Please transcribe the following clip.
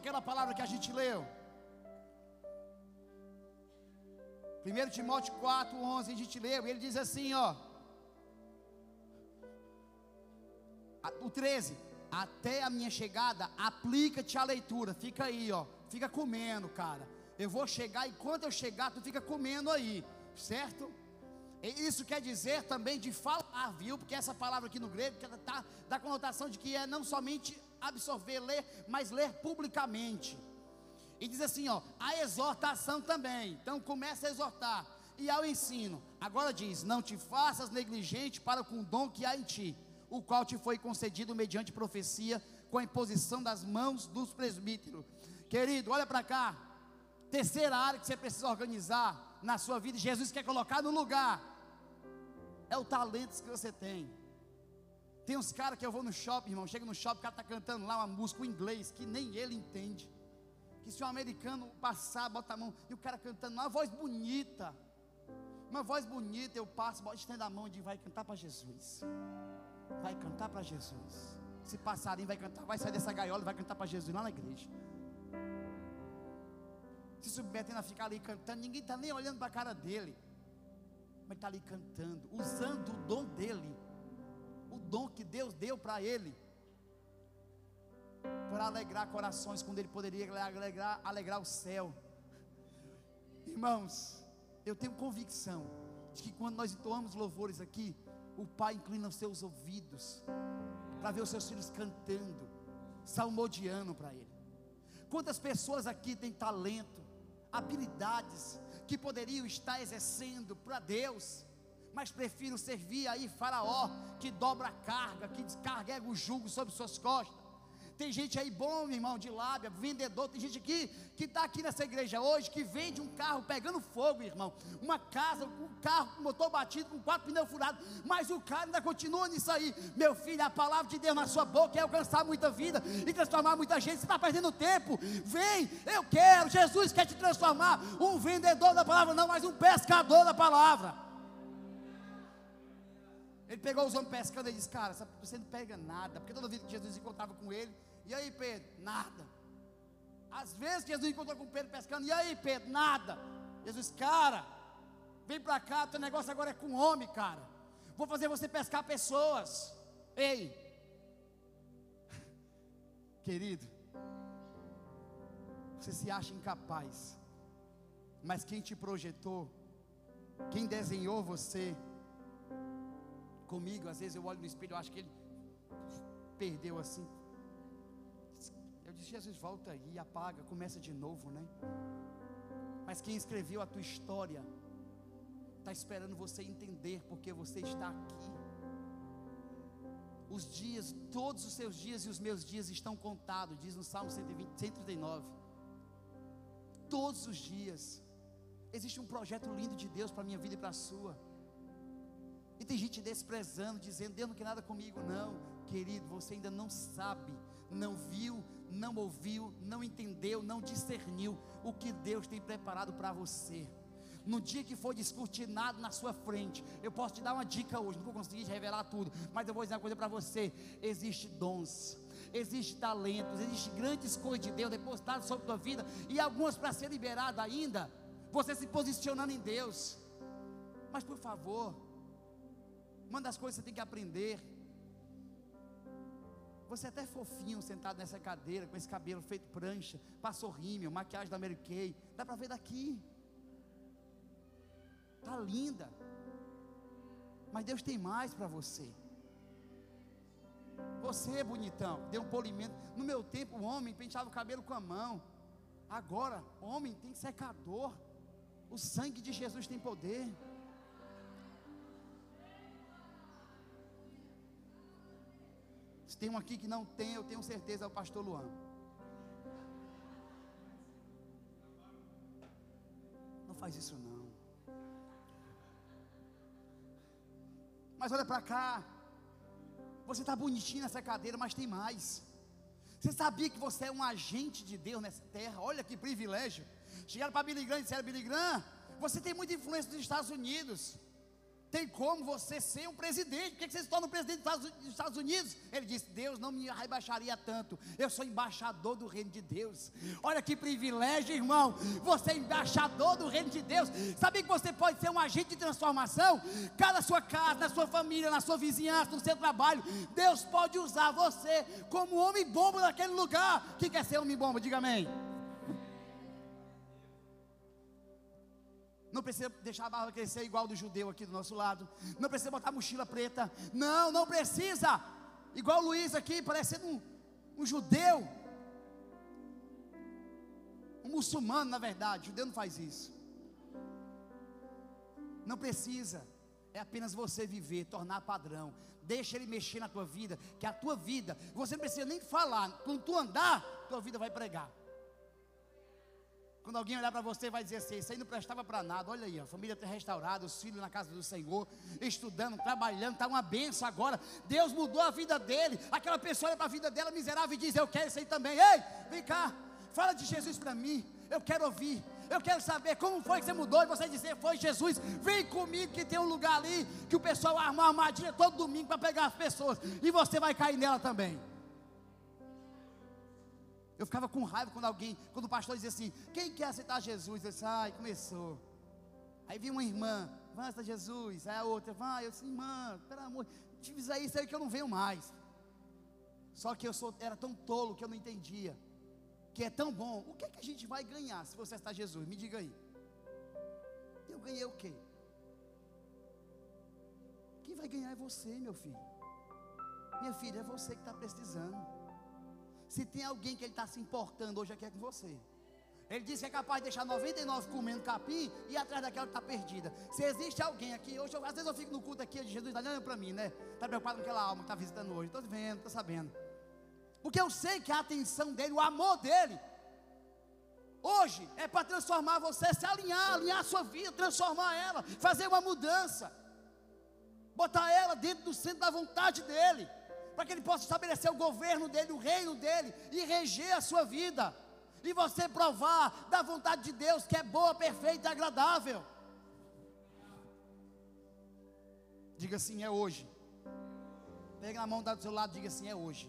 aquela palavra que a gente leu. 1 Timóteo 4, 11, a gente leu, ele diz assim, ó. O 13, até a minha chegada, aplica-te a leitura, fica aí, ó, fica comendo, cara. Eu vou chegar, e quando eu chegar, tu fica comendo aí, certo? Isso quer dizer também de falar, viu? Porque essa palavra aqui no grego tá, dá conotação de que é não somente absorver, ler, mas ler publicamente. E diz assim, ó, a exortação também. Então começa a exortar. E ao ensino. Agora diz: Não te faças negligente para com o dom que há em ti, o qual te foi concedido mediante profecia, com a imposição das mãos dos presbíteros. Querido, olha para cá. Terceira área que você precisa organizar na sua vida, Jesus quer colocar no lugar, é o talento que você tem. Tem uns caras que eu vou no shopping, irmão, chega no shopping, o cara está cantando lá uma música em inglês que nem ele entende que se um americano passar, bota a mão, e o cara cantando, uma voz bonita, uma voz bonita, eu passo, estendo a mão e digo, vai cantar para Jesus. Vai cantar para Jesus. Esse passarinho vai cantar, vai sair dessa gaiola e vai cantar para Jesus lá na igreja. Se submetendo a ficar ali cantando, ninguém está nem olhando para a cara dele. Mas está ali cantando, usando o dom dele. Que Deus deu para ele para alegrar corações, quando Ele poderia alegrar, alegrar o céu. Irmãos, eu tenho convicção de que quando nós entoamos louvores aqui, o Pai inclina os seus ouvidos para ver os seus filhos cantando, salmodiando para Ele. Quantas pessoas aqui têm talento, habilidades que poderiam estar exercendo para Deus, mas prefiro servir aí Faraó, que dobra a carga, que descarrega o jugo sobre suas costas tem gente aí bom, meu irmão, de lábia, vendedor. Tem gente aqui que está aqui nessa igreja hoje que vende um carro pegando fogo, irmão. Uma casa, um carro com motor batido, com quatro pneus furados. Mas o cara ainda continua nisso aí. Meu filho, a palavra de Deus na sua boca é alcançar muita vida e transformar muita gente. Você está perdendo tempo. Vem, eu quero. Jesus quer te transformar. Um vendedor da palavra, não, mas um pescador da palavra. Ele pegou os homens pescando e disse: Cara, você não pega nada. Porque toda vida que Jesus encontrava com ele, e aí, Pedro? Nada. Às vezes Jesus encontrou com Pedro pescando. E aí, Pedro? Nada. Jesus, cara, vem para cá. Teu negócio agora é com homem, cara. Vou fazer você pescar pessoas. Ei, querido, você se acha incapaz, mas quem te projetou, quem desenhou você, comigo, às vezes eu olho no espelho, eu acho que ele perdeu assim. Eu disse, Jesus, volta aí, apaga, começa de novo, né? Mas quem escreveu a tua história, está esperando você entender porque você está aqui. Os dias, todos os seus dias e os meus dias estão contados, diz no Salmo 120, 139. Todos os dias. Existe um projeto lindo de Deus para a minha vida e para a sua. E tem gente desprezando, dizendo: Deus não quer nada comigo, não. Querido, você ainda não sabe, não viu, não ouviu, não entendeu, não discerniu o que Deus tem preparado para você. No dia que for descortinado na sua frente, eu posso te dar uma dica hoje, não vou conseguir revelar tudo, mas eu vou dizer uma coisa para você: existe dons, existe talentos, existe grandes coisas de Deus depositadas sobre a tua vida e algumas para ser liberado ainda. Você se posicionando em Deus. Mas por favor, uma das coisas que você tem que aprender você é até fofinho sentado nessa cadeira, com esse cabelo feito prancha, passou rímel, maquiagem da Mary Kay. Dá para ver daqui. Tá linda. Mas Deus tem mais para você. Você é bonitão, deu um polimento. No meu tempo, o homem penteava o cabelo com a mão. Agora, homem tem secador. O sangue de Jesus tem poder. Se tem um aqui que não tem, eu tenho certeza, é o pastor Luan. Não faz isso não. Mas olha para cá. Você está bonitinho nessa cadeira, mas tem mais. Você sabia que você é um agente de Deus nessa terra? Olha que privilégio. Chegaram para Billy Graham e disseram: Graham, você tem muita influência dos Estados Unidos. Tem como você ser um presidente? Por que você se torna um presidente dos Estados Unidos? Ele disse: Deus não me rebaixaria tanto. Eu sou embaixador do reino de Deus. Olha que privilégio, irmão. Você é embaixador do reino de Deus. Sabia que você pode ser um agente de transformação? Cada sua casa, na sua família, na sua vizinhança, no seu trabalho. Deus pode usar você como homem bomba naquele lugar. Quem quer ser homem bomba? Diga amém. Não precisa deixar a barba crescer igual do judeu aqui do nosso lado. Não precisa botar mochila preta. Não, não precisa. Igual o Luiz aqui, parecendo um, um judeu. Um muçulmano, na verdade. O judeu não faz isso. Não precisa. É apenas você viver, tornar padrão. Deixa ele mexer na tua vida. Que a tua vida, você não precisa nem falar. Quando tu andar, tua vida vai pregar. Quando alguém olhar para você, vai dizer assim: Isso aí não prestava para nada. Olha aí, a família está restaurada, os filhos na casa do Senhor, estudando, trabalhando, está uma benção agora. Deus mudou a vida dele. Aquela pessoa olha para a vida dela miserável e diz: Eu quero isso aí também. Ei, vem cá, fala de Jesus para mim. Eu quero ouvir. Eu quero saber como foi que você mudou. E você dizer: Foi Jesus. Vem comigo que tem um lugar ali que o pessoal arma uma armadilha todo domingo para pegar as pessoas. E você vai cair nela também. Eu ficava com raiva quando alguém, quando o pastor dizia assim: Quem quer aceitar Jesus? Eu disse: Ai, começou. Aí vinha uma irmã, vai aceitar Jesus. Aí a outra, vai. Eu disse: Irmã, pelo amor, te fizer isso aí que eu não venho mais. Só que eu sou, era tão tolo que eu não entendia. Que é tão bom. O que é que a gente vai ganhar se você aceitar Jesus? Me diga aí. Eu ganhei o quê? Quem vai ganhar é você, meu filho. Minha filha, é você que está precisando. Se tem alguém que ele está se importando hoje aqui é com você. Ele disse que é capaz de deixar 99 comendo capim e atrás daquela que está perdida. Se existe alguém aqui, hoje eu, às vezes eu fico no culto aqui de Jesus, está olhando para mim, né? Está preocupado com aquela alma que está visitando hoje. Estou vendo, estou sabendo. Porque eu sei que a atenção dele, o amor dele, hoje é para transformar você, se alinhar, alinhar a sua vida, transformar ela, fazer uma mudança, botar ela dentro do centro da vontade dele para que Ele possa estabelecer o governo dele, o reino dele e reger a sua vida. E você provar da vontade de Deus que é boa, perfeita e agradável. Diga assim: é hoje. Pega na mão do seu lado diga assim: é hoje.